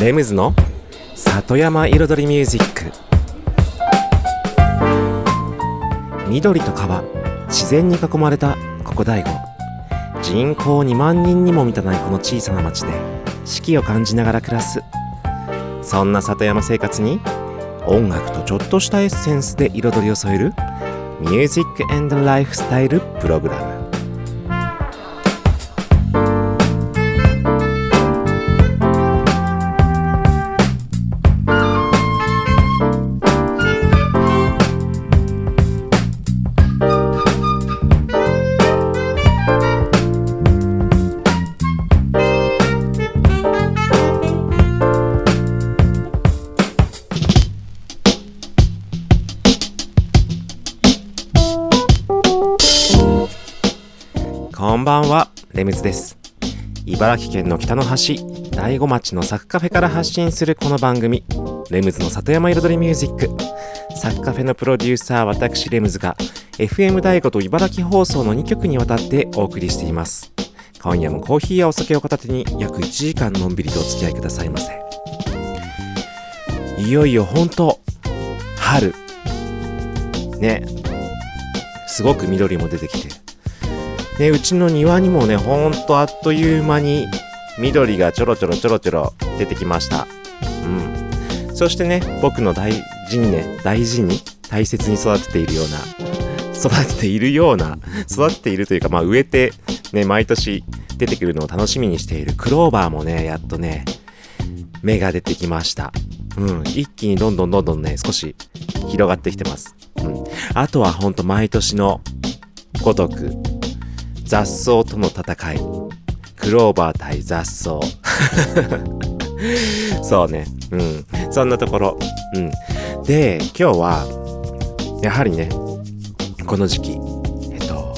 レムズの里山彩りミュージック。緑と川自然に囲まれたここ大悟。人口2万人にも満たないこの小さな町で四季を感じながら暮らす。そんな里山生活に音楽とちょっとしたエッセンスで彩りを添えるミュージックエンドライフスタイルプログラム。茨城県の北の端、大子町のサクカフェから発信するこの番組、レムズの里山彩りミュージック。サクカフェのプロデューサー、私レムズが、FM 大子と茨城放送の2曲にわたってお送りしています。今夜もコーヒーやお酒を片手に約1時間のんびりとお付き合いくださいませ。いよいよ本当、春。ね。すごく緑も出てきて、ね、うちの庭にもね、ほんとあっという間に緑がちょろちょろちょろちょろ出てきました。うん。そしてね、僕の大事にね、大事に大切に育てているような、育てているような、育てているというか、まあ植えて、ね、毎年出てくるのを楽しみにしているクローバーもね、やっとね、芽が出てきました。うん。一気にどんどんどんどんね、少し広がってきてます。うん。あとはほんと毎年のごとく、雑草との戦い。クローバー対雑草。そうね。うん。そんなところ。うん。で、今日は、やはりね、この時期、えっと、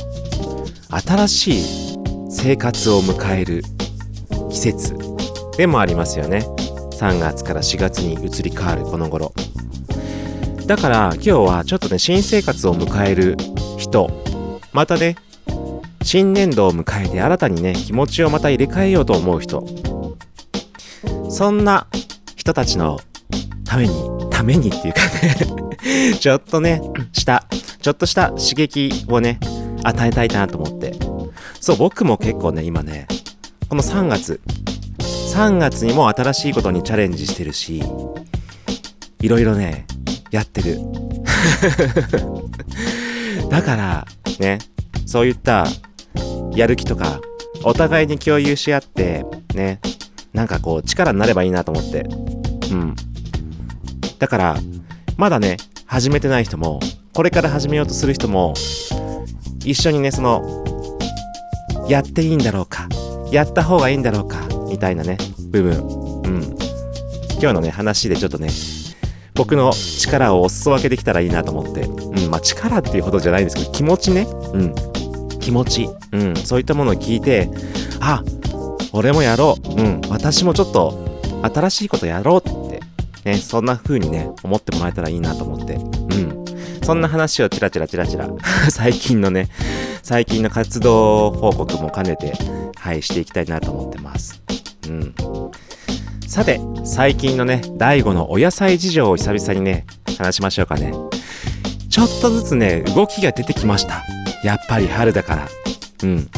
新しい生活を迎える季節でもありますよね。3月から4月に移り変わるこの頃。だから今日はちょっとね、新生活を迎える人、またね、新年度を迎えて新たにね、気持ちをまた入れ替えようと思う人。そんな人たちのために、ためにっていうかね、ちょっとね、した、ちょっとした刺激をね、与えたいなと思って。そう、僕も結構ね、今ね、この3月、3月にも新しいことにチャレンジしてるし、いろいろね、やってる。だから、ね、そういったやる気とか、お互いに共有し合って、ね、なんかこう力になればいいなと思って。うん。だから、まだね、始めてない人も、これから始めようとする人も、一緒にね、その、やっていいんだろうか、やった方がいいんだろうか、みたいなね、部分。うん。今日のね、話でちょっとね、僕の力をお裾分けできたらいいなと思って。うん、まあ力っていうほどじゃないんですけど、気持ちね。うん。気持ち。うん。そういったものを聞いて、あ、俺もやろう。うん。私もちょっと新しいことやろうって。ね、そんな風にね、思ってもらえたらいいなと思って。うん。そんな話をチラチラチラチラ、最近のね、最近の活動報告も兼ねて、はい、していきたいなと思ってます。うん。さて、最近のね、第5のお野菜事情を久々にね、話しましょうかね。ちょっとずつね、動きが出てきました。やっぱり春だから。うん。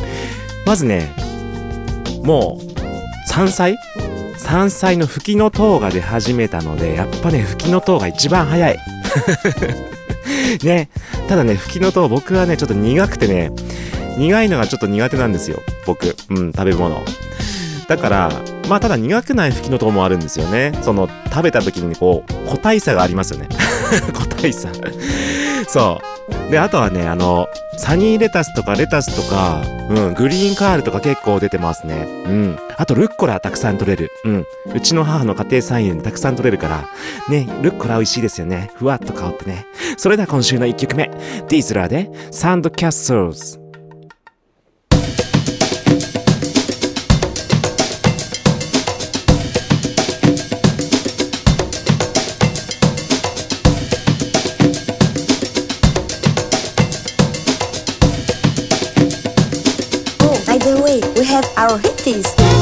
まずね、もう、山菜？山菜の吹きの塔が出始めたので、やっぱね、吹きの塔が一番早い。ね、ただね、吹きの塔僕はね、ちょっと苦くてね、苦いのがちょっと苦手なんですよ。僕。うん、食べ物。だから、まあただ苦くない吹きの塔もあるんですよね。その、食べた時にこう、個体差がありますよね。個体差。そう。で、あとはね、あの、サニーレタスとかレタスとか、うん、グリーンカールとか結構出てますね。うん。あと、ルッコラたくさん取れる。うん。うちの母の家庭菜園でたくさん取れるから、ね、ルッコラ美味しいですよね。ふわっと香ってね。それでは今週の1曲目。ディーズラーで、サンドキャッスルズ。these things.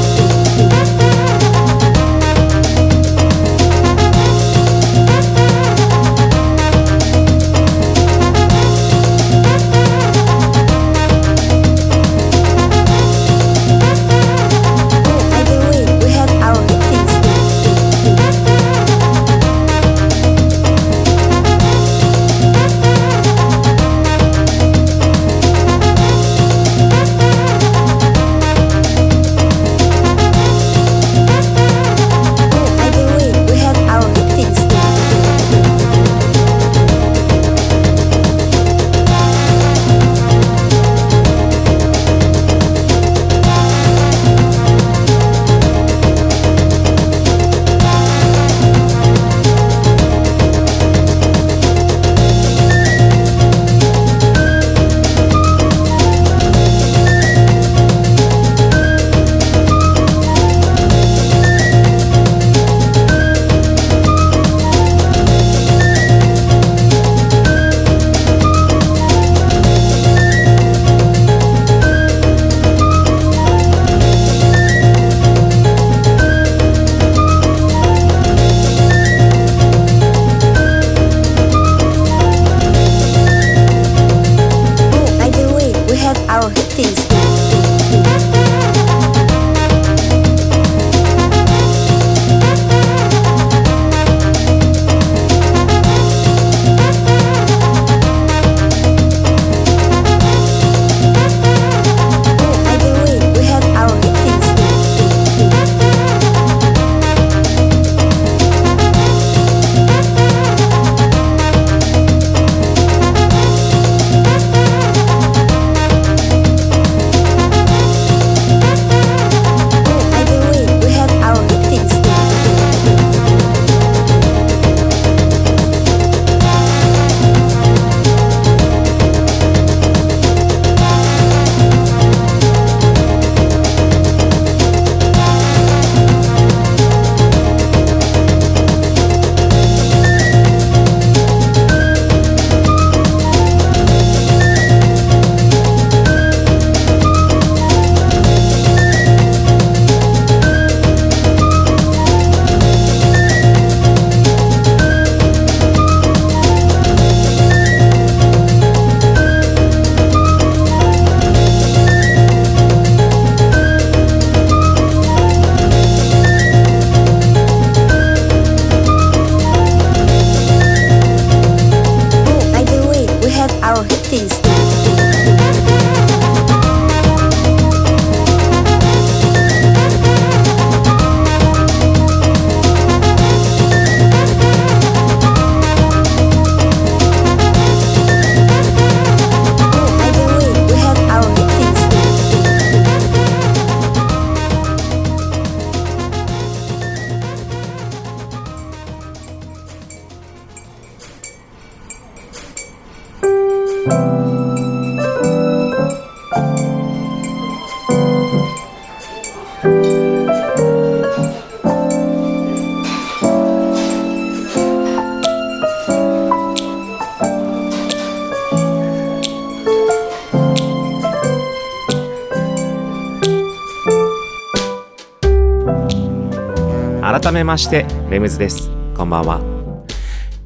改めましてレムズです。こんばんは。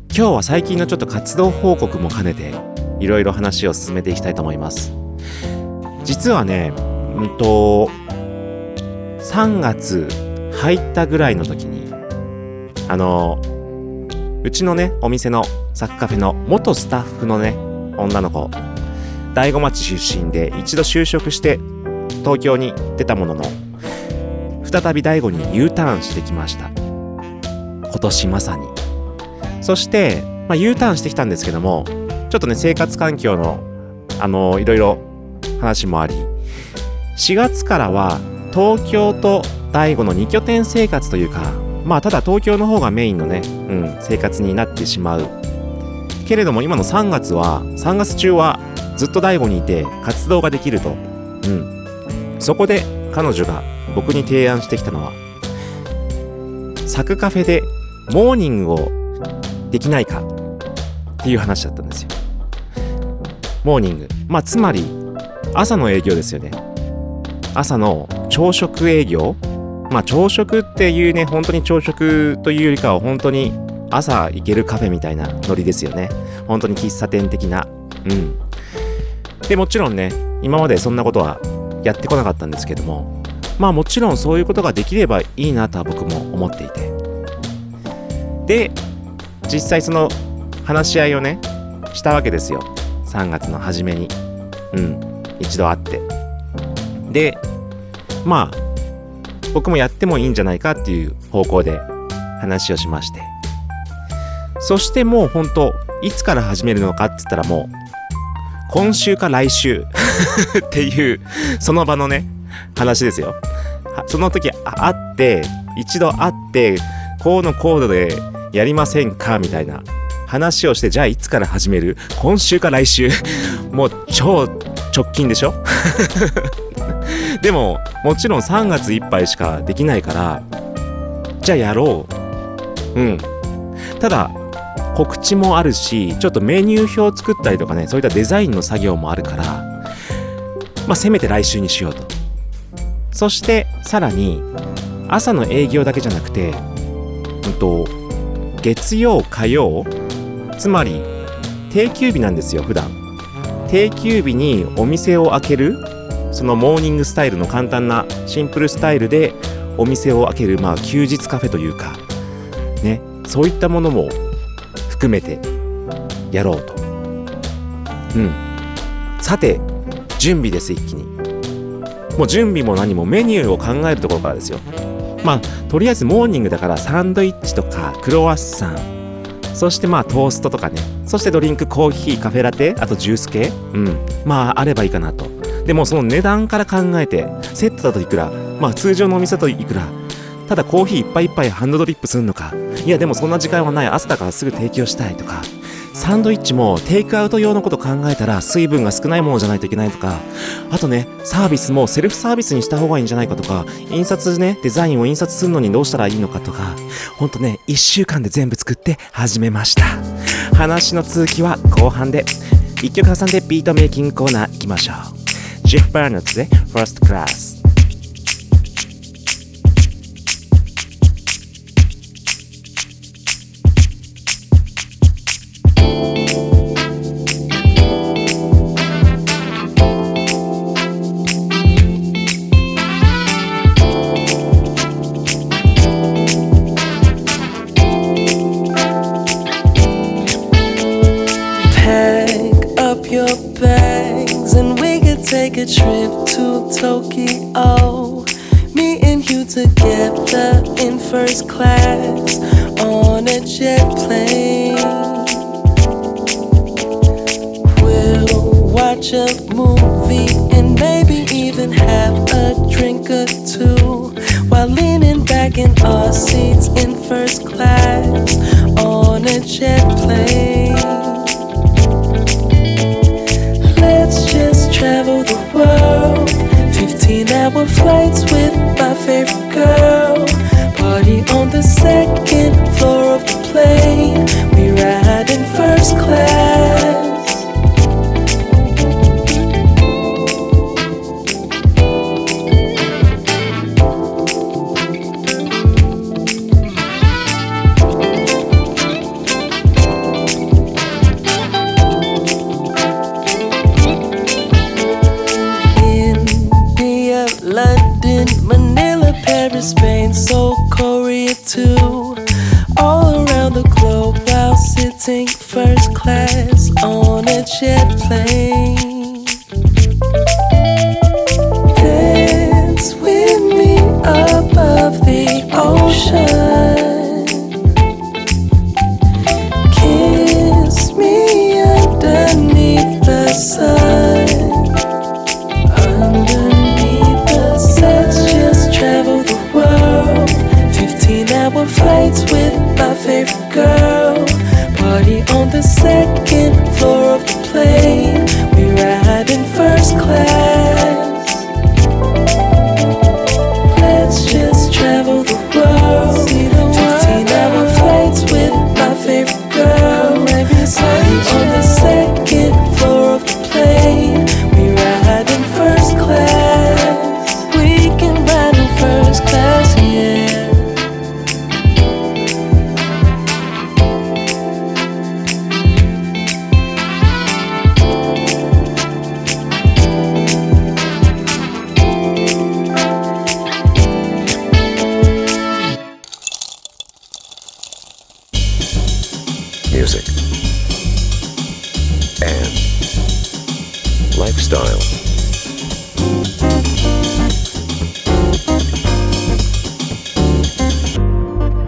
今日は最近のちょっと活動報告も兼ねていろいろ話を進めていきたいと思います。実はねうんと3月入ったぐらいの時にあのうちのねお店のサッカフェの元スタッフのね女の子大子町出身で一度就職して東京に出たものの再び大悟に U ターンしてきました。今年まさに。そして、まあ、U ターンしてきたんですけどもちょっとね生活環境のあのいろいろ話もあり4月からは東京と大悟の2拠点生活というかまあただ東京の方がメインのね、うん、生活になってしまう。けれども今の3月は3月中はずっと大悟にいて活動ができると。うん。そこで彼女が僕に提案してきたのはサクカフェでモーニングをできないかっていう話だったんですよ。モーニング。まあつまり朝の営業ですよね。朝の朝食営業。まあ朝食っていうね本当に朝食というよりかは本当に朝行けるカフェみたいなノリですよね。本当に喫茶店的な。うん。でもちろんね今までそんなことはやってこなかったんですけども。まあもちろんそういうことができればいいなとは僕も思っていて。で実際その話し合いをねしたわけですよ。3月の初めに。うん。一度会って。でまあ僕もやってもいいんじゃないかっていう方向で話をしまして。そしてもう本当いつから始めるのかって言ったらもう今週か来週 っていうその場のね話ですよ。その時会って一度会ってこうのコードでやりませんか？みたいな。話をしてじゃあいつから始める？今週か来週。もう超直近でしょ？でももちろん3月いっぱいしかできないからじゃあやろう。うん。ただ告知もあるしちょっとメニュー表作ったりとかねそういったデザインの作業もあるからまあせめて来週にしようと。そしてさらに朝の営業だけじゃなくてうんと月曜火曜？つまり定休日なんですよ普段。定休日にお店を開ける？そのモーニングスタイルの簡単なシンプルスタイルでお店を開けるまあ休日カフェというか。ね。そういったものも含めてやろうと。うん。さて準備です一気に。もう準備も何もメニューを考えるところからですよ。まあとりあえずモーニングだからサンドイッチとかクロワッサン。そしてまあトーストとかね。そしてドリンクコーヒーカフェラテ。あとジュース系。うん。まああればいいかなと。でもその値段から考えてセットだといくら。まあ通常のお店だといくら。ただコーヒーいっぱいいっぱいハンドドリップするのか。いやでもそんな時間はない。朝だからすぐ提供したいとか。サンドイッチもテイクアウト用のこと考えたら水分が少ないものじゃないといけないとか、あとね、サービスもセルフサービスにした方がいいんじゃないかとか、印刷ね、デザインを印刷するのにどうしたらいいのかとか、ほんとね、1週間で全部作って始めました。話の続きは後半で、1曲挟んでビートメイキングコーナー行きましょう。ジェフ・バーナッツで First Class。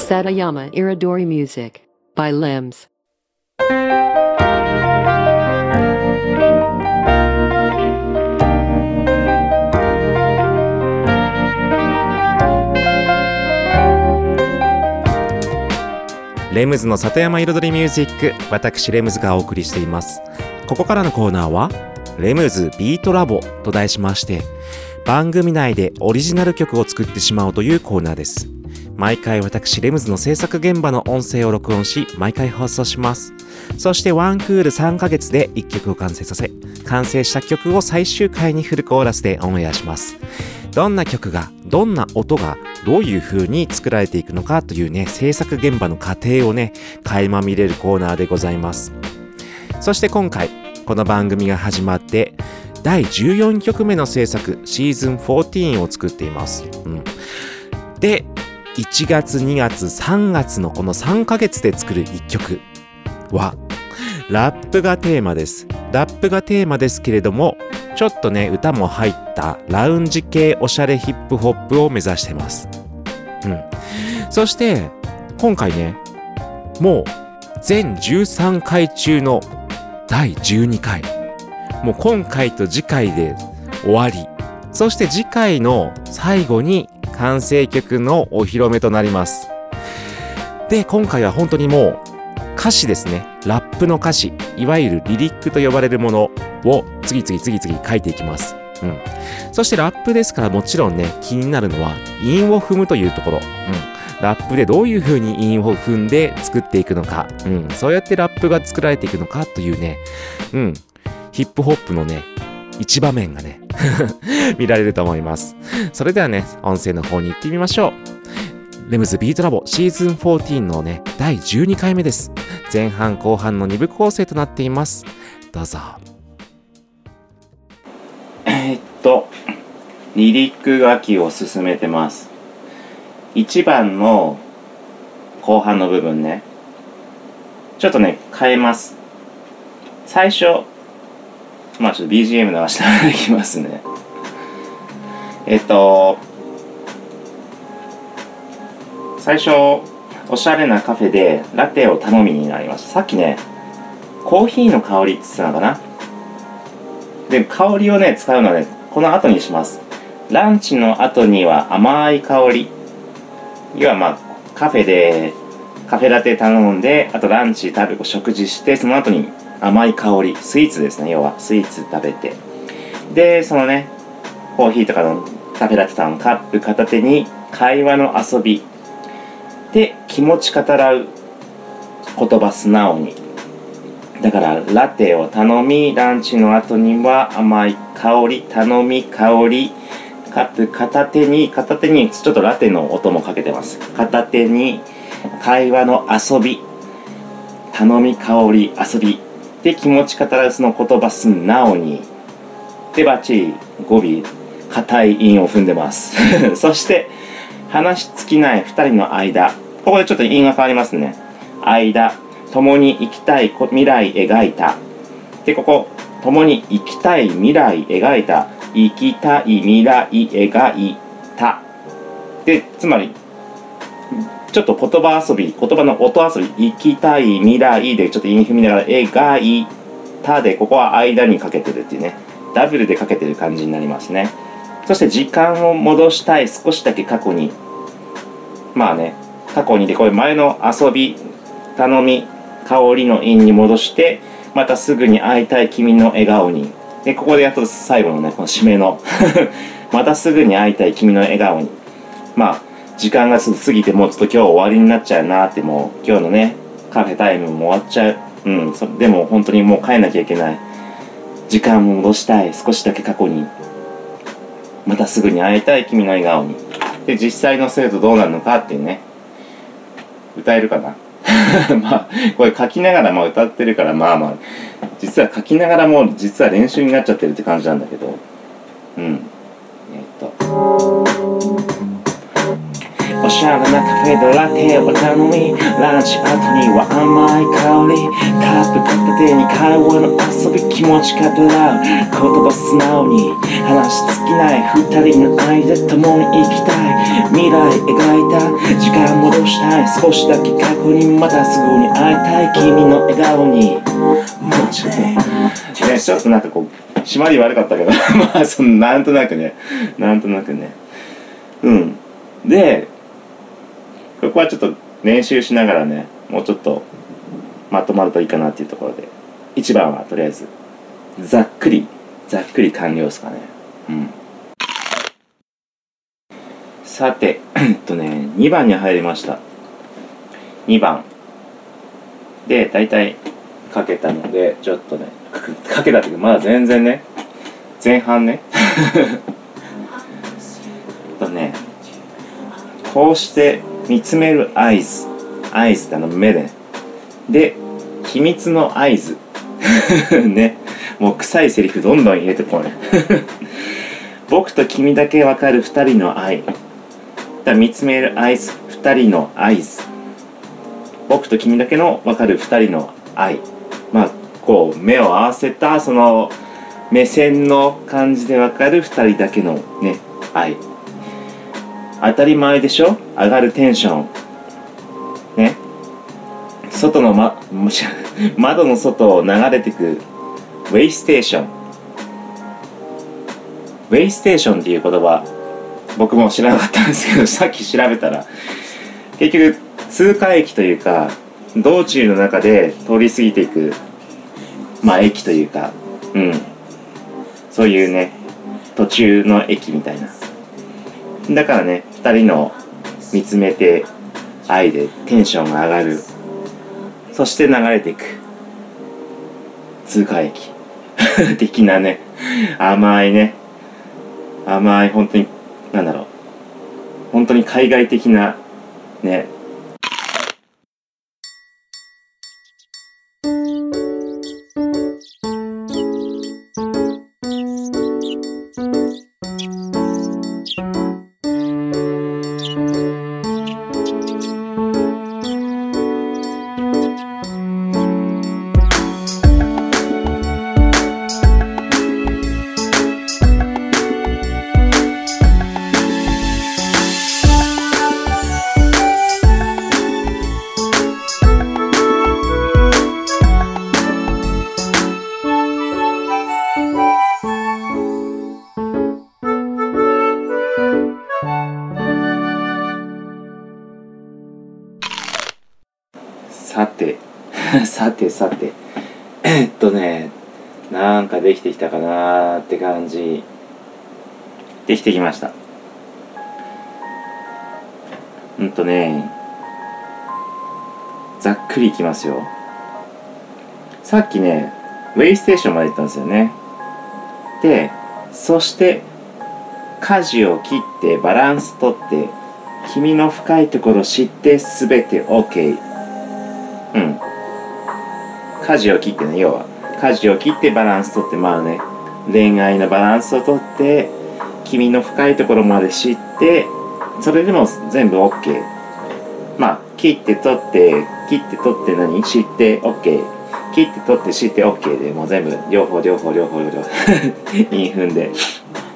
Satayama Iridori Music by Limbs. レムズの里山彩りミュージック私レムズがお送りしていますここからのコーナーはレムズビートラボと題しまして番組内でオリジナル曲を作ってしまおうというコーナーです毎回私レムズの制作現場の音声を録音し毎回放送します。そしてワンクール3ヶ月で1曲を完成させ完成した曲を最終回にフルコーラスでオンエアします。どんな曲がどんな音がどういう風に作られていくのかというね制作現場の過程をね垣間見れるコーナーでございます。そして今回この番組が始まって第14曲目の制作シーズン14を作っています、うん、で1月2月3月のこの3ヶ月で作る1曲はラップがテーマです。ラップがテーマですけれどもちょっとね歌も入ったラウンジ系おしゃれヒップホップを目指してます。うん。そして今回ねもう全13回中の第12回。もう今回と次回で終わり。そして次回の最後に完成曲のお披露目となります。で今回は本当にもう歌詞ですね。ラップの歌詞。いわゆるリリックと呼ばれるものを次々次々書いていきます、うん、そしてラップですからもちろんね気になるのは韻を踏むというところ、うん、ラップでどういう風に韻を踏んで作っていくのか、うん、そうやってラップが作られていくのかというね、うん、ヒップホップのね一場面がね 見られると思います。それではね音声の方に行ってみましょう。レムズビートラボシーズン14のね第12回目です。前半後半の2部構成となっています。どうぞ。えっとリリック書きを進めてます。1番の後半の部分ね。ちょっとね変えます。最初まあちょっと BGM 流していきますね。えっと最初おしゃれなカフェでラテを頼みになりました。さっきねコーヒーの香りって言ってたのかな？で香りをね使うのはねこの後にします。ランチの後には甘い香り。要はまあカフェでカフェラテ頼んであとランチ食べ食事してその後に甘い香りスイーツですね要は。スイーツ食べて。でそのねコーヒーとかのカフェラテさんカップ片手に会話の遊び。で気持ち語らう言葉素直に。だからラテを頼みランチの後には甘い香り頼み香りカップ片手に片手にちょっとラテの音もかけてます。片手に会話の遊び。頼み香り遊び。で気持ち語らうその言葉素直にでバッチリ語尾硬い韻を踏んでます そして話し尽きない二人の間。ここでちょっと因が変わりますね。間。共に生きたい未来描いた。で、ここ、共に生きたい未来描いた。生きたい未来描いた。で、つまり、ちょっと言葉遊び、言葉の音遊び、生きたい未来でちょっと韻踏みながら、描いたで、ここは間にかけてるっていうね。ダブルでかけてる感じになりますね。そして時間を戻したい、少しだけ過去に。まあね、過去にで、これ前の遊び、頼み、香りの韻に戻して、またすぐに会いたい君の笑顔に。で、ここでやっと最後のね、この締めの、またすぐに会いたい君の笑顔に。まあ、時間が過ぎてもうちょっと今日終わりになっちゃうなって、もう今日のね、カフェタイムも終わっちゃう。うん、そでも本当にもう帰んなきゃいけない。時間を戻したい、少しだけ過去に。またすぐに会いたい君の笑顔に。で、実際の生徒どうなるのかっていうね。歌えるかな？まあ、これ書きながらま歌ってるからまあまあ、実は書きながらも実は練習になっちゃってるって感じなんだけど。うん。えっと。おしゃれなカフェでラテを頼みランチ後には甘い香りカップ片手に会話の遊び気持ち語らう言葉素直に話し尽きない二人の間共に生きたい未来描いた時間戻したい少しだけ過去にまたすぐに会いたい君の笑顔にもうちょっとねちょっとなんかこう締まり悪かったけどまあそのなんとなくねなんとなくねうんでここはちょっと練習しながらねもうちょっとまとまるといいかなっていうところで1番はとりあえずざっくりざっくり完了ですかね。うん。さてえっとね2番に入りました。2番。で大体かけたのでちょっとね かけたっていうかまだ全然ね前半ね。えっとねこうして見つめる合図合図ってあの目で。で秘密の合図 ね。もう臭いセリフどんどん入れてこうね。僕と君だけわかる二人の愛。だ見つめる合図二人の合図僕と君だけのわかる二人の愛。まあこう目を合わせたその目線の感じでわかる二人だけのね愛。当たり前でしょ？上がるテンション。ね？外の、ま、も し窓の外を流れてくウェイステーションウェイステーションっていう言葉僕も知らなかったんですけど さっき調べたら。結局通過駅というか道中の中で通り過ぎていくまあ駅というか。うん。そういうね途中の駅みたいな。だからね2人の見つめて愛でテンションが上がる。そして流れていく。通過駅。的なね。甘いね。甘い本当になんだろう。本当に海外的なね。できてきたかなって感じ。できてきました。うんとねざっくりいきますよ。さっきねウェイステーションまで行ったんですよね。でそして舵を切ってバランス取って君の深いところ知って全て OK うん。舵を切ってね要は。舵を切ってバランス取ってまあね恋愛のバランスを取って君の深いところまで知ってそれでも全部 OK まあ切って取って切って取って何？知って OK 切って取って知って OK でもう全部両方両方両方両方。韻踏んで。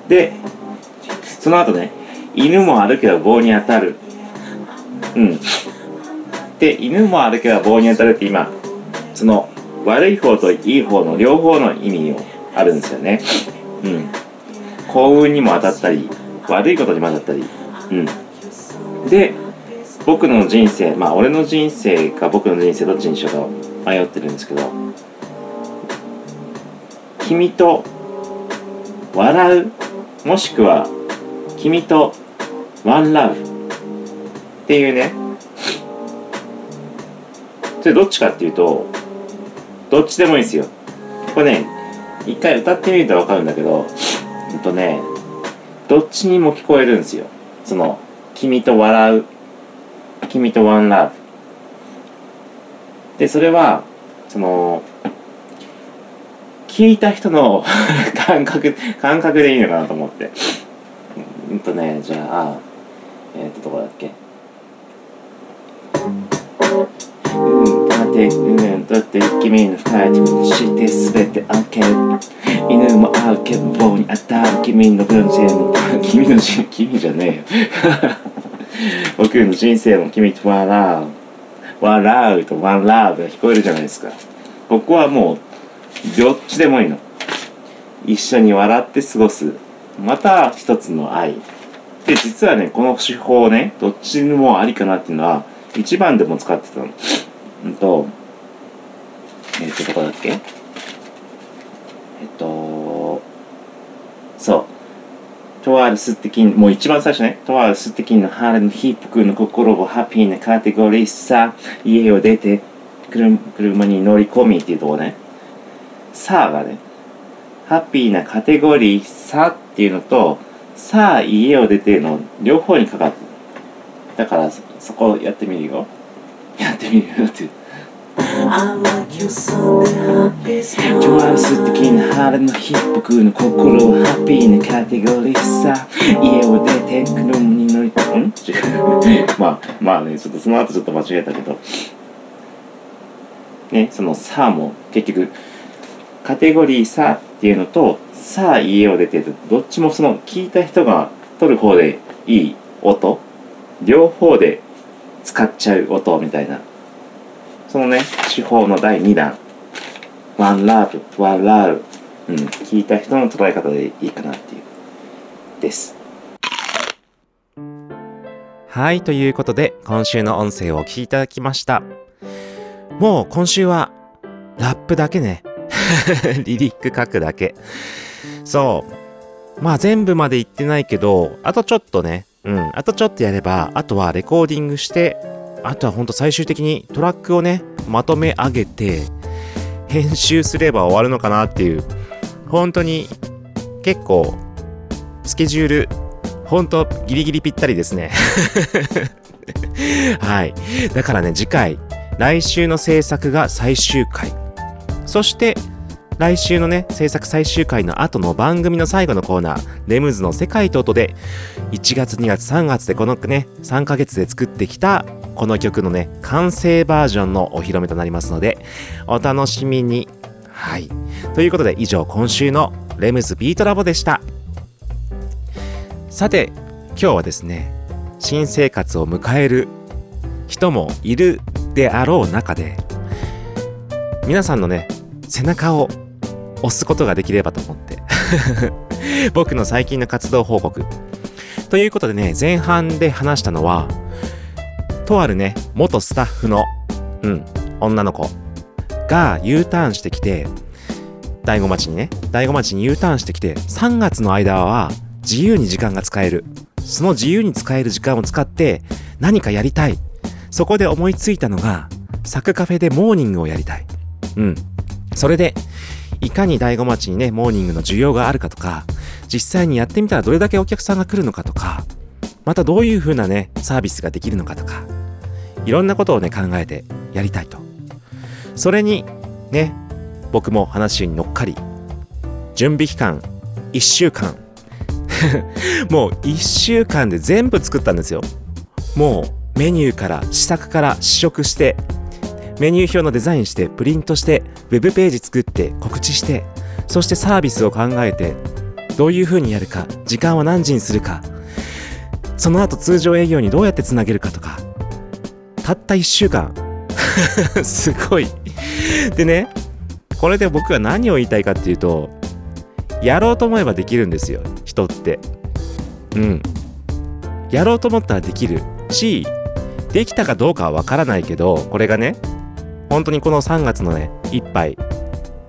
でその後ね犬も歩けば棒に当たる。うん。で犬も歩けば棒に当たるって今その悪い方といい方の両方の意味をあるんですよね。うん。幸運にも当たったり悪いことにも当たったり。うん。で僕の人生まあ俺の人生か僕の人生どっちにしようか迷ってるんですけど君と笑うもしくは君とワンラブっていうね。それどっちかっていうとどっちでもいいですよ。これね一回歌ってみると分かるんだけどうんとねどっちにも聞こえるんですよ。その君と笑う君とワンラブ。でそれはその聞いた人の 感覚感覚でいいのかなと思って。うんとねじゃあえっ、とどこだっけ？うんてうんだって君の深いところして全て OK 犬も歩け棒に当たる君の人生も君の人君じゃねえよ。僕の人生も君と笑う笑うとワンラーブが聞こえるじゃないですか。僕はもうどっちでもいいの。一緒に笑って過ごすまた一つの愛で実はねこの手法ねどっちにもありかなっていうのは一番でも使ってたの。うんとえっ、とどこだっけ？えっとそう。とある素敵もう一番最初ね。とある素敵な晴れの日僕の心をハッピーなカテゴリーさ家を出て車に乗り込みっていうとこね。さあがねハッピーなカテゴリーさっていうのとさあ家を出ての両方にかかってだからそそこやってみるよ。やってみるよってとある素敵な晴れの日僕の心をハッピーなカテゴリーさ家を出て車に乗り込むん違うまあまあねちょっとその後ちょっと間違えたけどねその「さあ」も結局カテゴリー「さ」っていうのと「さあ家を出て」どっちもその聞いた人が取る方でいい音両方で使っちゃう音みたいな。そのね手法の第2弾「ワンラブワンラブ」うん。聞いた人の捉え方でいいかなっていう。です。はいということで今週の音声をお聞きいただきました。もう今週はラップだけね。リリック書くだけ。そう。まあ全部まで言ってないけどあとちょっとねうん。あとちょっとやればあとはレコーディングしてあとはほんと最終的にトラックをねまとめ上げて編集すれば終わるのかなっていう。本当に結構スケジュール本当ギリギリぴったりですね。はい。だからね次回来週の制作が最終回。そして来週のね制作最終回の後の番組の最後のコーナーレムズの世界と音で1月2月3月でこのね3ヶ月で作ってきたこの曲のね完成バージョンのお披露目となりますのでお楽しみに。はい。ということで以上今週のレムズビートラボでした。さて今日はですね新生活を迎える人もいるであろう中で皆さんのね背中を押すことができればと思って。僕の最近の活動報告。ということでね前半で話したのはとあるね元スタッフのうん女の子が U ターンしてきて大子町にね大子町に U ターンしてきて3月の間は自由に時間が使える。その自由に使える時間を使って何かやりたい。そこで思いついたのがサクカフェでモーニングをやりたい。うん。それでいかに大子町にねモーニングの需要があるかとか実際にやってみたらどれだけお客さんが来るのかとかまたどういう風なねサービスができるのかとかいろんなことをね考えてやりたいと。それにね僕も話に乗っかり準備期間1週間。もう1週間で全部作ったんですよ。もうメニューから試作から試食してメニュー表のデザインしてプリントしてウェブページ作って告知してそしてサービスを考えてどういう風にやるか時間は何時にするかその後通常営業にどうやってつなげるかとかたった1週間。すごい。でねこれで僕は何を言いたいかっていうとやろうと思えばできるんですよ人って。うん。やろうと思ったらできるしできたかどうかはわからないけどこれがね本当にこの3月のねいっぱい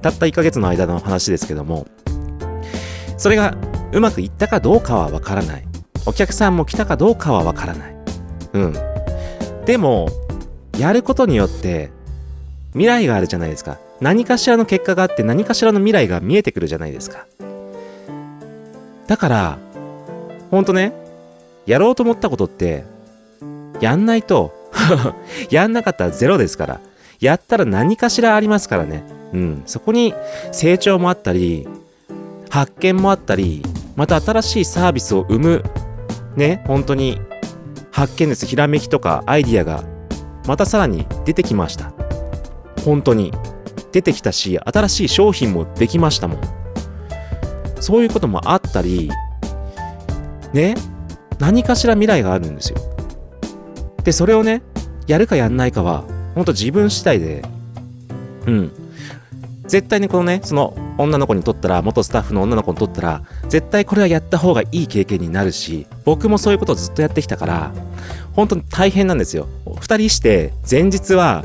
たった1ヶ月の間の話ですけどもそれがうまくいったかどうかはわからない。お客さんも来たかどうかはわからない。うん。でもやることによって未来があるじゃないですか。何かしらの結果があって何かしらの未来が見えてくるじゃないですか。だからほんとねやろうと思ったことってやんないと やんなかったらゼロですから。やったら何かしらありますからね。うん。そこに成長もあったり発見もあったりまた新しいサービスを生む。ね。本当に発見です。ひらめきとかアイディアがまたさらに出てきました。本当に出てきたし新しい商品もできましたもん。そういうこともあったりね。何かしら未来があるんですよ。でそれをねやるかやんないかは本当自分次第で。うん。絶対にこのねその女の子にとったら元スタッフの女の子にとったら絶対これはやった方がいい経験になるし僕もそういうことをずっとやってきたから本当に大変なんですよ。2人して前日は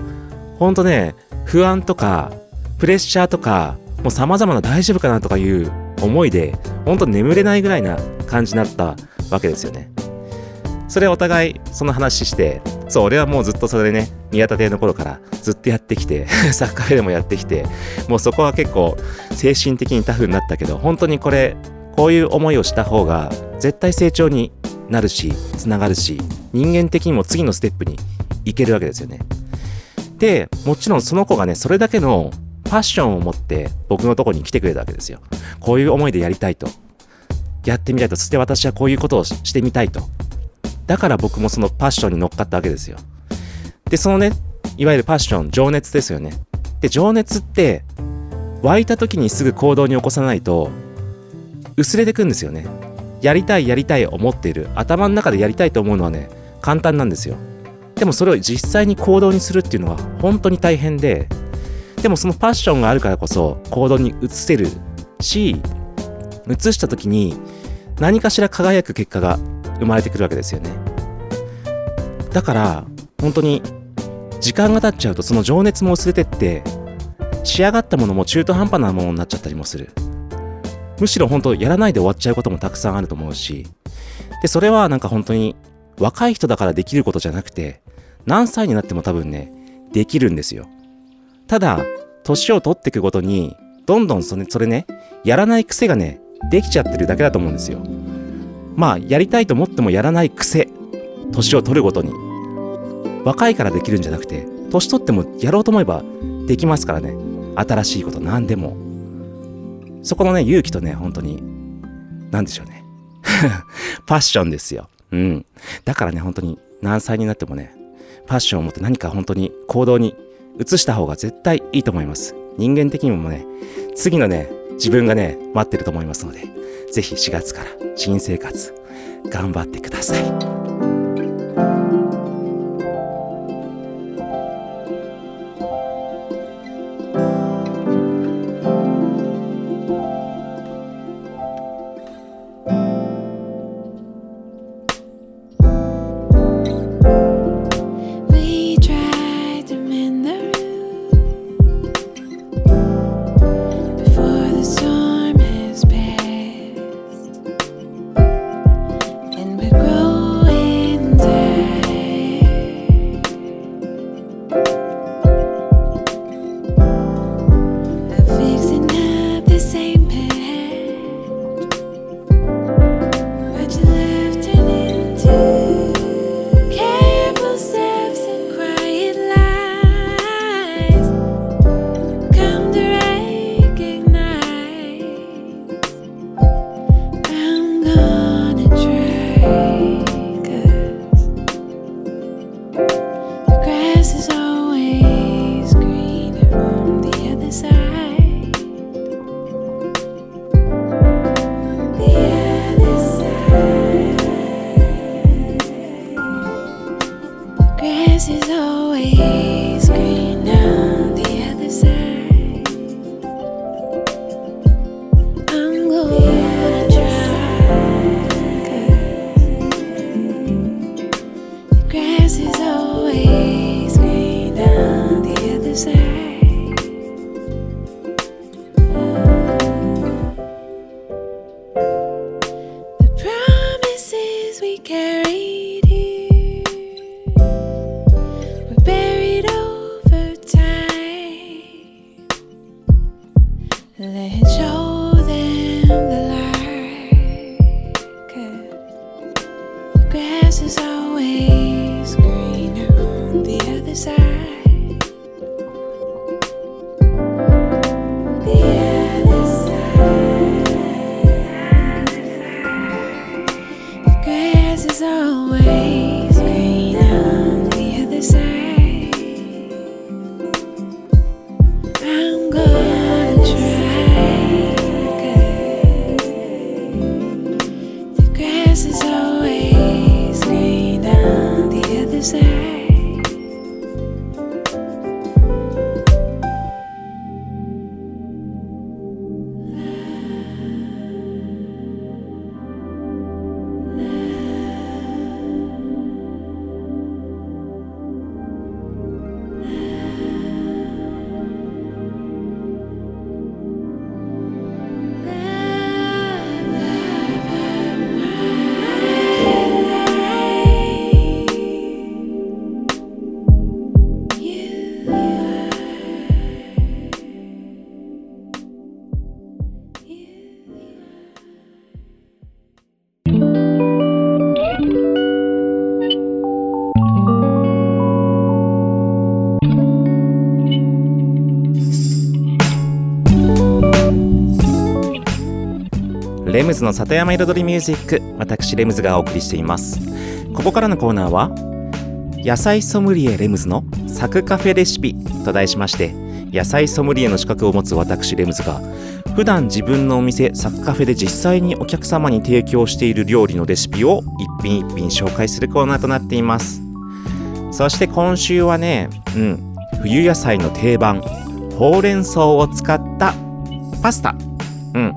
本当ね不安とかプレッシャーとかもう様々な大丈夫かなとかいう思いで本当眠れないぐらいな感じになったわけですよねそれお互いその話してそう俺はもうずっとそれでね宮田邸の頃からずっとやってきて サッカーフェでもやってきてもうそこは結構精神的にタフになったけど本当にこれこういう思いをした方が絶対成長になるしつながるし人間的にも次のステップに行けるわけですよね。でもちろんその子がねそれだけのパッションを持って僕のとこに来てくれたわけですよ。こういう思いでやりたいと。やってみたいと。そして私はこういうことをしてみたいと。だから僕もそのパッションに乗っかったわけですよ。でそのねいわゆるパッション情熱ですよね。で情熱って湧いた時にすぐ行動に起こさないと薄れてくんですよね。やりたいやりたい思っている。頭の中でやりたいと思うのはね簡単なんですよ。でもそれを実際に行動にするっていうのは本当に大変ででもそのパッションがあるからこそ行動に移せるし移した時に何かしら輝く結果が生まれてくるわけですよね。だから本当に時間が経っちゃうとその情熱も薄れてって仕上がったものも中途半端なものになっちゃったりもする。むしろ本当やらないで終わっちゃうこともたくさんあると思うしでそれはなんか本当に若い人だからできることじゃなくて何歳になっても多分ねできるんですよ。ただ年を取っていくごとにどんどんそれそれねやらない癖がねできちゃってるだけだと思うんですよ。まあやりたいと思ってもやらない癖年を取るごとに。若いからできるんじゃなくて年取ってもやろうと思えばできますからね。新しいこと何でも。そこのね勇気とね本当に何でしょうね。パッションですよ。うん。だからね本当に何歳になってもねパッションを持って何か本当に行動に移した方が絶対いいと思います。人間的にもね次のね自分がね待ってると思いますので。ぜひ4月から新生活頑張ってください「ムズの里山彩りミュージック私レムズがお送りしています。ここからのコーナーは野菜ソムリエレムズのサクカフェレシピと題しまして野菜ソムリエの資格を持つ私レムズが普段自分のお店サクカフェで実際にお客様に提供している料理のレシピを一品一品紹介するコーナーとなっています。そして今週はねうん冬野菜の定番ほうれん草を使ったパスタ。うん。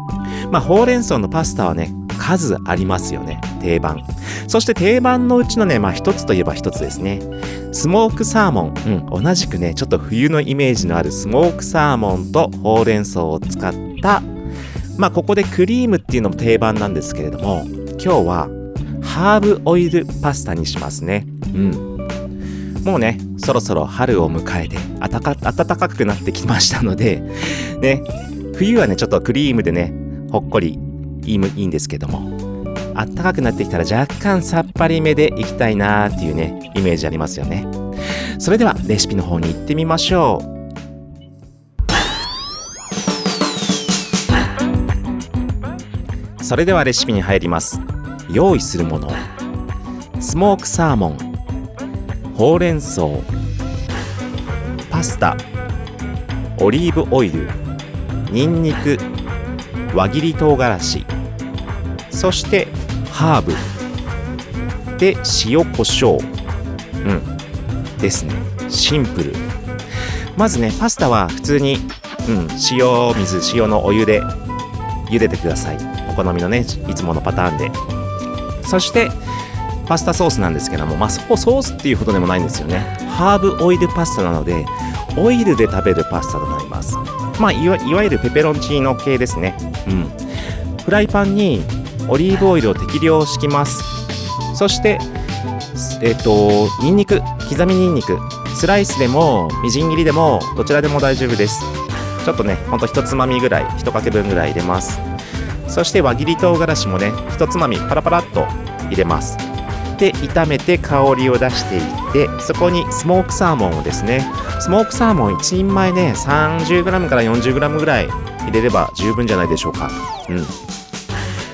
まあ、ほうれん草のパスタはね、数ありますよね。定番。そして定番のうちのね、まあ一つといえば一つですね。スモークサーモン。うん、同じくね、ちょっと冬のイメージのあるスモークサーモンとほうれん草を使った、まあここでクリームっていうのも定番なんですけれども、今日はハーブオイルパスタにしますね。うん。もうね、そろそろ春を迎えて暖か暖かくなってきましたので、ね、冬はね、ちょっとクリームでね、ほっこりいいいいんですけども。暖かくなってきたら若干さっぱりめでいきたいなーっていうねイメージありますよね。それではレシピの方に行ってみましょう。それではレシピに入ります。用意するもの。スモークサーモン。ほうれん草。パスタ。オリーブオイル。にんにく輪切り唐辛子。そしてハーブ。で塩コショウうん。ですね。シンプル。まずねパスタは普通に、うん、塩水塩のお湯で茹でてください。お好みのねいつものパターンで。そしてパスタソースなんですけどもまあそこソースっていうほどでもないんですよね。ハーブオイルパスタなのでオイルで食べるパスタとなります。まあいわいわゆるペペロンチーノ系ですね。うん。フライパンにオリーブオイルを適量敷きます。そしてえっ、とニンニク刻みニンニクスライスでもみじん切りでもどちらでも大丈夫です。ちょっとねほんと一つまみぐらい一かけ分ぐらい入れます。そして輪切り唐辛子もね一つまみパラパラっと入れます。で炒めて香りを出していってそこにスモークサーモンをですね。スモークサーモン1人前ね 30g から 40g ぐらい入れれば十分じゃないでしょうか。うん。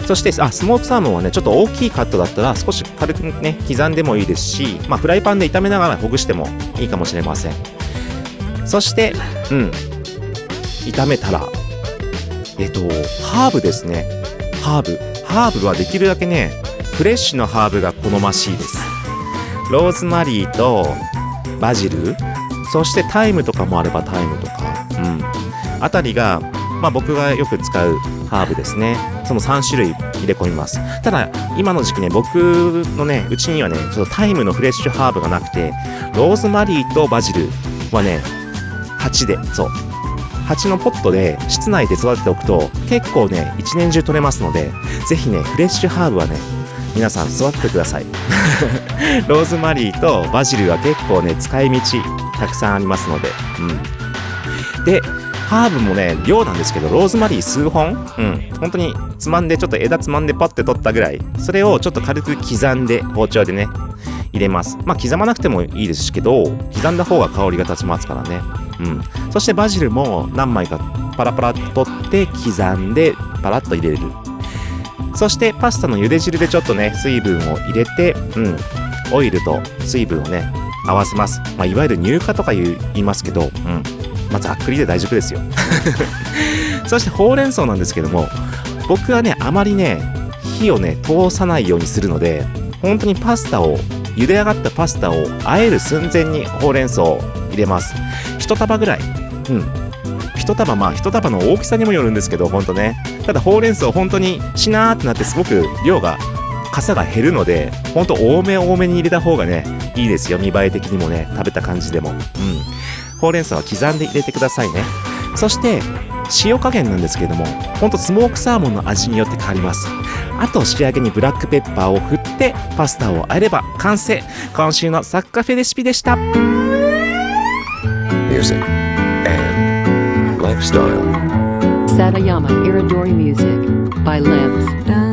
そしてあスモークサーモンはねちょっと大きいカットだったら少し軽くね刻んでもいいですし、まあ、フライパンで炒めながらほぐしてもいいかもしれません。そしてうん。炒めたらえっとハーブですね。ハーブ。ハーブはできるだけねフレッシュのハーブが好ましいです。ローズマリーとバジル。そしてタイムとかもあればタイムとか。うん。あたりがまあ僕がよく使うハーブですね。その3種類入れ込みます。ただ今の時期ね僕のねうちにはねちょっとタイムのフレッシュハーブがなくてローズマリーとバジルはね鉢でそう。鉢のポットで室内で育てておくと結構ね一年中取れますのでぜひねフレッシュハーブはね皆さん育ててください。ローズマリーとバジルは結構ね使い道たくさんありますので。うん。でハーブもね量なんですけどローズマリー数本。うん。本当につまんでちょっと枝つまんでパッて取ったぐらい。それをちょっと軽く刻んで包丁でね入れます。まあ刻まなくてもいいですけど刻んだ方が香りが立ちますからね。うん。そしてバジルも何枚かパラパラっと取って刻んでパラッと入れる。そしてパスタの茹で汁でちょっとね水分を入れてうん。オイルと水分をね合わせます、まあ、いわゆる乳化とか言う言いますけど、うん。まあ、ざっくりで大丈夫ですよ。そしてほうれん草なんですけども僕はねあまりね火をね通さないようにするので本当にパスタを茹で上がったパスタを和える寸前にほうれん草を入れます。一束ぐらい。うん。一束まあ一束の大きさにもよるんですけど本当ね。ただほうれん草本当にしなーってなってすごく量が傘が減るので本当多め多めに入れた方がねいいですよ。見栄え的にもね食べた感じでも。うん。ほうれん草は刻んで入れてくださいねそして塩加減なんですけれどもほんとスモークサーモンの味によって変わりますあと仕上げにブラックペッパーを振ってパスタをあえれば完成今週のサッカフェレシピでした Music and lifestyle. Satayama Iridori Music by Limbs. Dun dun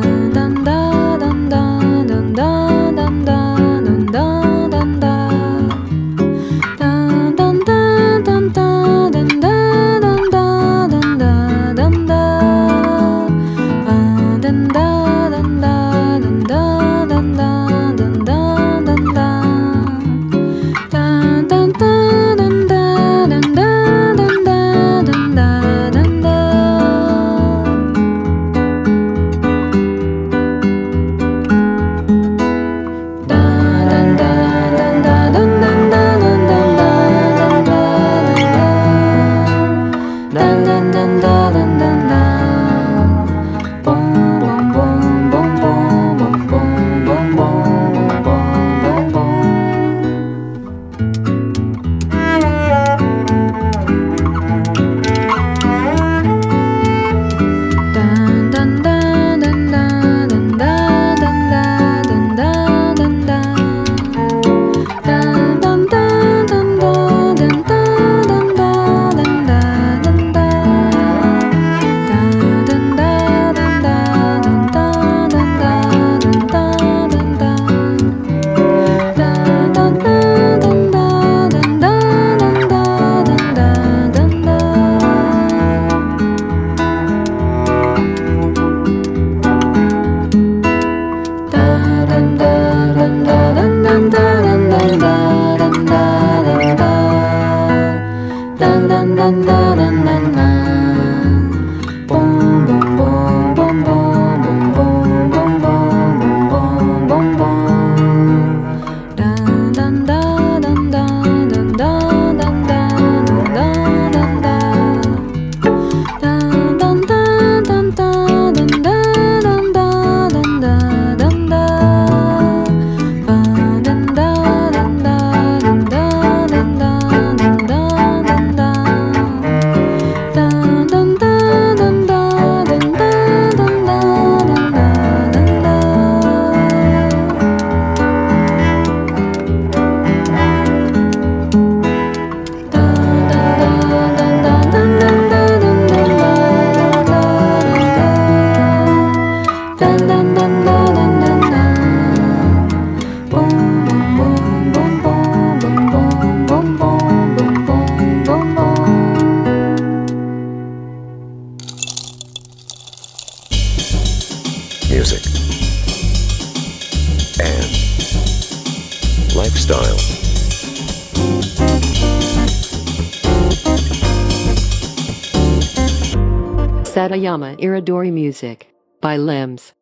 Satayama Iridori Music by Limbs.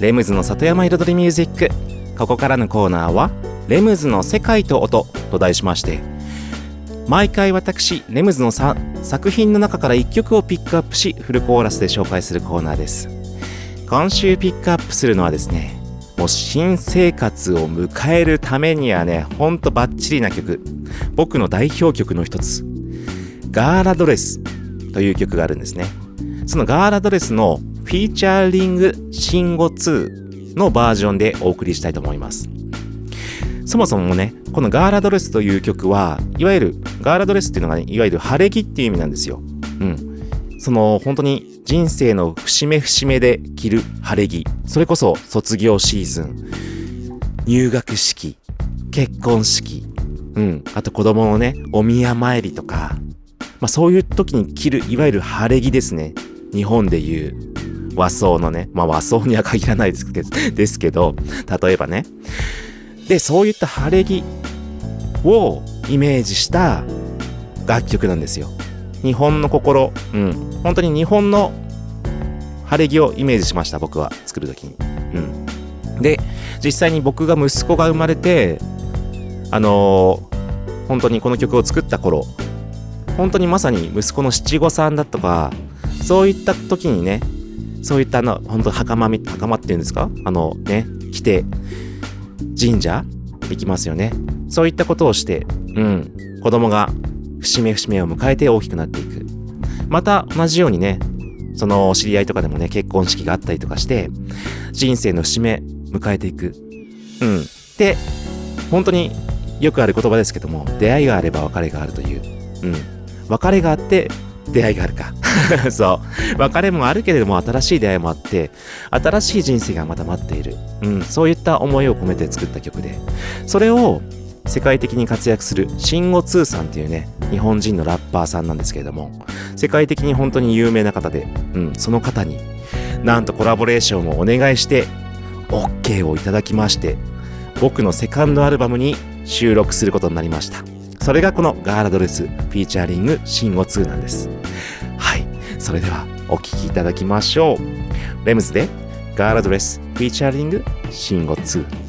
レムズの里山彩りミュージック ここからのコーナーは「レムズの世界と音」と題しまして毎回私レムズのさ作品の中から1曲をピックアップしフルコーラスで紹介するコーナーです。今週ピックアップするのはですねもう新生活を迎えるためにはねほんとバッチリな曲。僕の代表曲の一つ。ガーラドレスという曲があるんですね。そのガーラドレスのフィーチャーリングシンゴ2のバージョンでお送りしたいと思います。そもそもね、このガーラドレスという曲は、いわゆるガーラドレスっていうのが、ね、いわゆる晴れ着っていう意味なんですよ。うん。その本当に人生の節目節目で着る晴れ着。それこそ卒業シーズン、入学式、結婚式、うん。あと子供のね、お宮参りとか、まあそういう時に着る、いわゆる晴れ着ですね。日本でいう和装のね、まあ和装には限らないですけど、ですけど、例えばね。で、そういった晴れ着をイメージした楽曲なんですよ。日本の心、うん。本当に日本の晴れ着をイメージしました、僕は作るときに。うん。で、実際に僕が息子が生まれて、あのー本当にこの曲を作った頃、本当にまさに息子の七五三だとか、そういった時にね、そういったの、本当袴み、袴っていうんですか？あのね、着て、神社行きますよね。そういったことをして、うん、子供が節目節目を迎えて大きくなっていく。また同じようにね、その知り合いとかでもね、結婚式があったりとかして、人生の節目迎えていく。うん。で、本当によくある言葉ですけども、出会いがあれば別れがあるという。うん。別れがあって、出会いがあるか。そう。別れもあるけれども、新しい出会いもあって、新しい人生がまた待っている。うん。そういった思いを込めて作った曲で、それを世界的に活躍するシンゴツーさんっていうね、日本人のラッパーさんなんですけれども、世界的に本当に有名な方で、うん、その方に、なんとコラボレーションをお願いして、OK をいただきまして、僕のセカンドアルバムに収録することになりました。それがこのガーラドレスフィーチャーリングシンゴ2なんです。はい。それではお聴きいただきましょう。レムズでガーラドレスフィーチャーリングシンゴ2。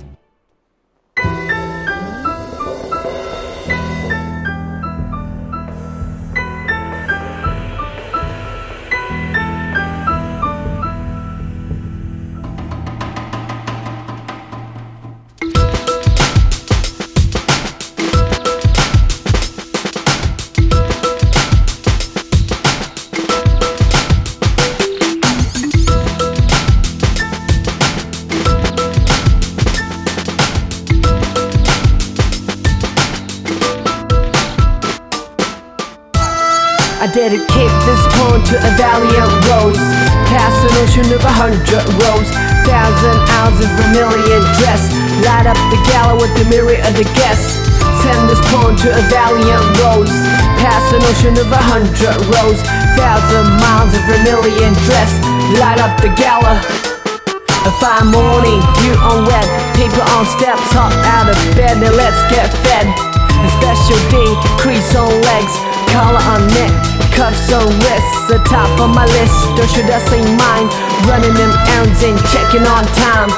Hundred rows Thousand miles of vermilion dress Light up the gala a fine morning, you on wet, paper on steps, hop out of bed, now let's get fed. A special day, crease on legs, collar on neck, cuffs on wrists, the top of my list. Don't should I say mine? Running them errands and checking on time.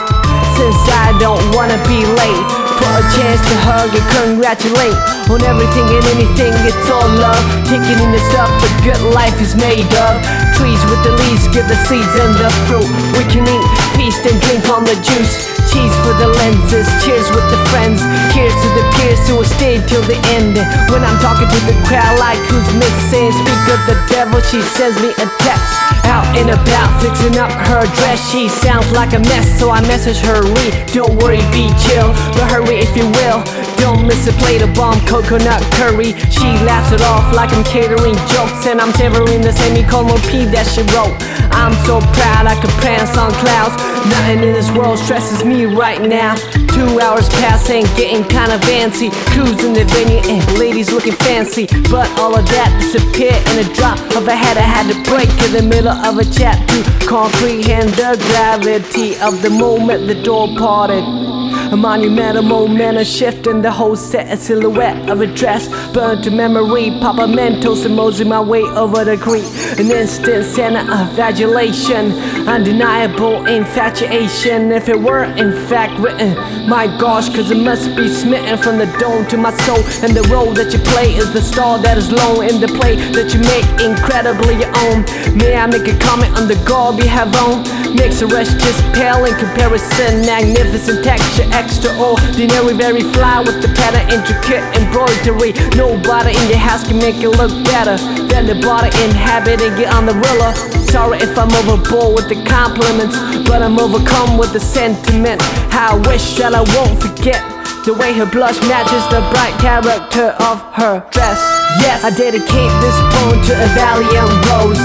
Since I don't wanna be late, for a chance to hug and congratulate on everything and anything. It's all love, taking in the stuff the good life is made of. Trees with the leaves give the seeds and the fruit. We can eat, feast and drink on the juice. Cheese for the lenses, cheers with the friends. Here's to the peers who will stay till the end. When I'm talking to the crowd, like who's missing? Speak of the devil, she sends me a text. Out and about, fixing up her dress. She sounds like a mess, so I message her. Read, don't worry, be chill, but hurry if you will. Don't miss a plate of bomb coconut curry. She laughs it off like I'm catering jokes, and I'm savoring the semicolon P that she wrote. I'm so proud I could prance on clouds. Nothing in this world stresses me right now. Two hours pass ain't getting kinda fancy. Cruising the venue and ladies looking fancy. But all of that disappeared in a drop of a hat. I had to break in the middle of a chat to comprehend the gravity of the moment the door parted. A monumental momentum shift in the whole set, a silhouette of a dress burned to memory. Papa Mentos emojing my way over the creek. An instant center of adulation, undeniable infatuation. If it were in fact written, my gosh, cause it must be smitten from the dome to my soul. And the role that you play is the star that is lone in the play that you make incredibly your own. May I make a comment on the garb you have on? Makes the rest just pale in comparison. Magnificent texture, extraordinary, very fly with the pattern, intricate embroidery. Nobody in your house can make it look better than the body inhabiting it on the ruler. Sorry if I'm overboard with the compliments, but I'm overcome with the sentiment. How I wish that I won't forget. The way her blush matches the bright character of her dress. Yes, I dedicate this poem to a valiant rose.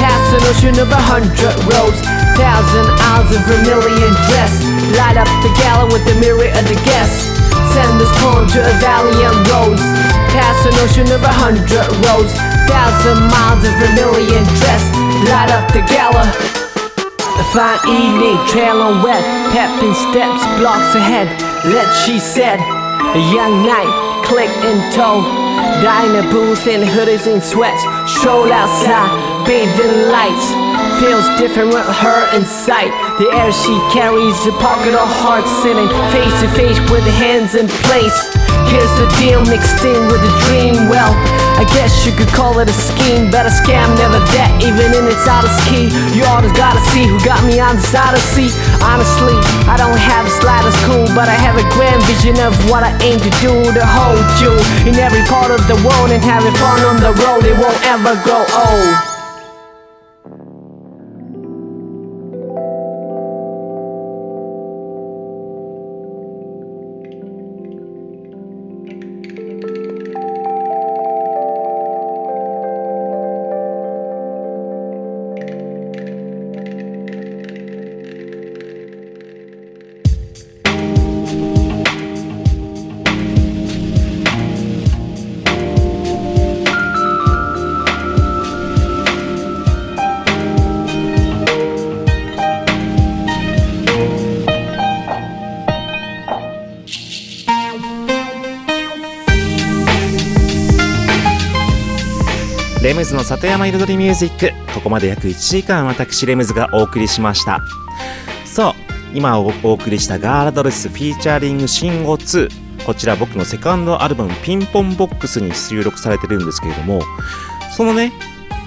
Past an ocean of a hundred rows. Thousand hours of vermilion dress. Light up the gala with the myriad of the guests. Send this poem to a valiant rose. Past an ocean of a hundred rows. Thousand miles of vermilion dress. Light up the gala. A fine evening, trail on wet, pepping steps, blocks ahead. Let she said, a young knight, click in tow. Diner booth in hoodies and sweats, stroll outside, bathing lights. Feels different with her in sight. The air she carries, a pocket of heart sitting face to face with hands in place. Here's the deal mixed in with a dream. Well, I guess you could call it a scheme, but a scam never that, even in its oddest key. You always gotta see who got me on this odyssey. Honestly, I don't have the slightest clue, but I have a grand vision of what I aim to do to hold you in every part of the world and having fun on the road. It won't ever grow old. ムズの里山彩りミュージック。ここまで約1時間私レムズがお送りしました。そう今お送りしたガーラドレスフィーチャーリングシンゴ2こちら僕のセカンドアルバムピンポンボックスに収録されてるんですけれどもそのね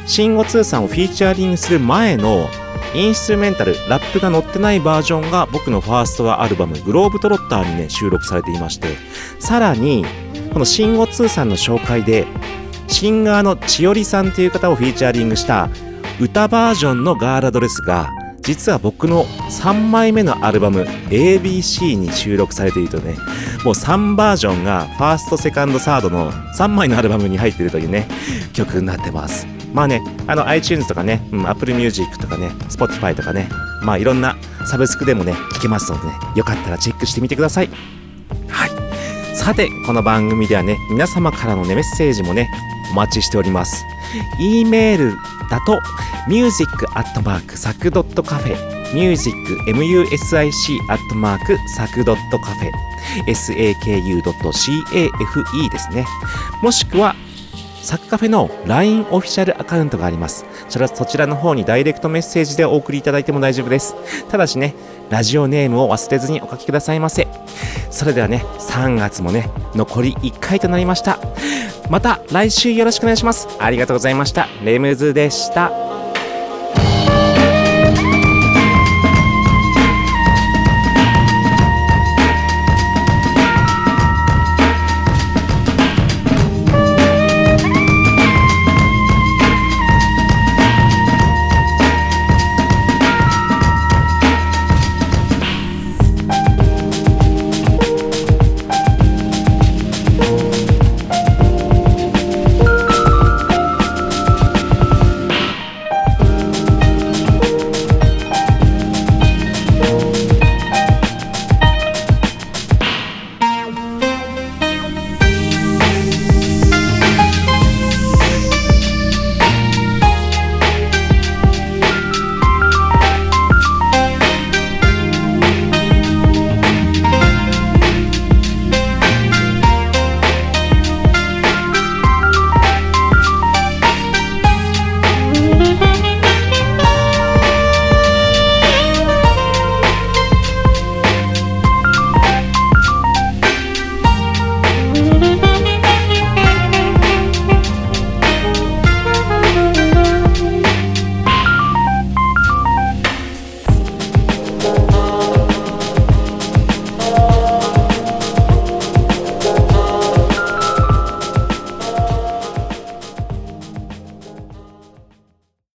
シンゴ2さんをフィーチャーリングする前のインストゥルメンタルラップが載ってないバージョンが僕のファーストアルバムグローブトロッターにね収録されていましてさらにこのシンゴ2さんの紹介でシンガーの千織さんという方をフィーチャーリングした歌バージョンのガーラドレスが実は僕の3枚目のアルバム ABC に収録されているとねもう3バージョンがファーストセカンドサードの3枚のアルバムに入っているというね曲になってます。まあねあの iTunes とかね、うん、Apple Music とかね Spotify とかねまあいろんなサブスクでもね聴けますのでねよかったらチェックしてみてください。はい。さてこの番組ではね皆様からのねメッセージもねお待ちしております。E メールだと music.sac.cafe music.music.sac.cafe saku.cafe ですね。もしくはサッカフェの LINE オフィシャルアカウントがあります。それはそちらの方にダイレクトメッセージでお送りいただいても大丈夫です。ただしね、ラジオネームを忘れずにお書きくださいませ。それではね、3月もね、残り1回となりました。また来週よろしくお願いします。ありがとうございました。レムズでした。